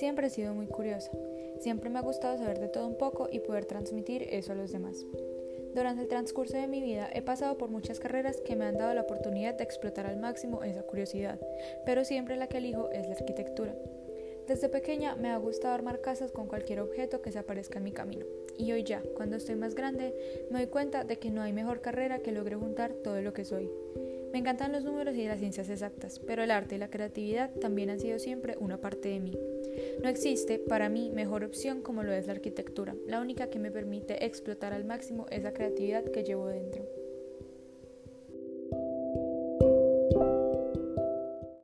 Siempre he sido muy curiosa. Siempre me ha gustado saber de todo un poco y poder transmitir eso a los demás. Durante el transcurso de mi vida he pasado por muchas carreras que me han dado la oportunidad de explotar al máximo esa curiosidad, pero siempre la que elijo es la arquitectura. Desde pequeña me ha gustado armar casas con cualquier objeto que se aparezca en mi camino. Y hoy ya, cuando estoy más grande, me doy cuenta de que no hay mejor carrera que logre juntar todo lo que soy. Me encantan los números y las ciencias exactas, pero el arte y la creatividad también han sido siempre una parte de mí. No existe para mí mejor opción como lo es la arquitectura. La única que me permite explotar al máximo esa creatividad que llevo dentro.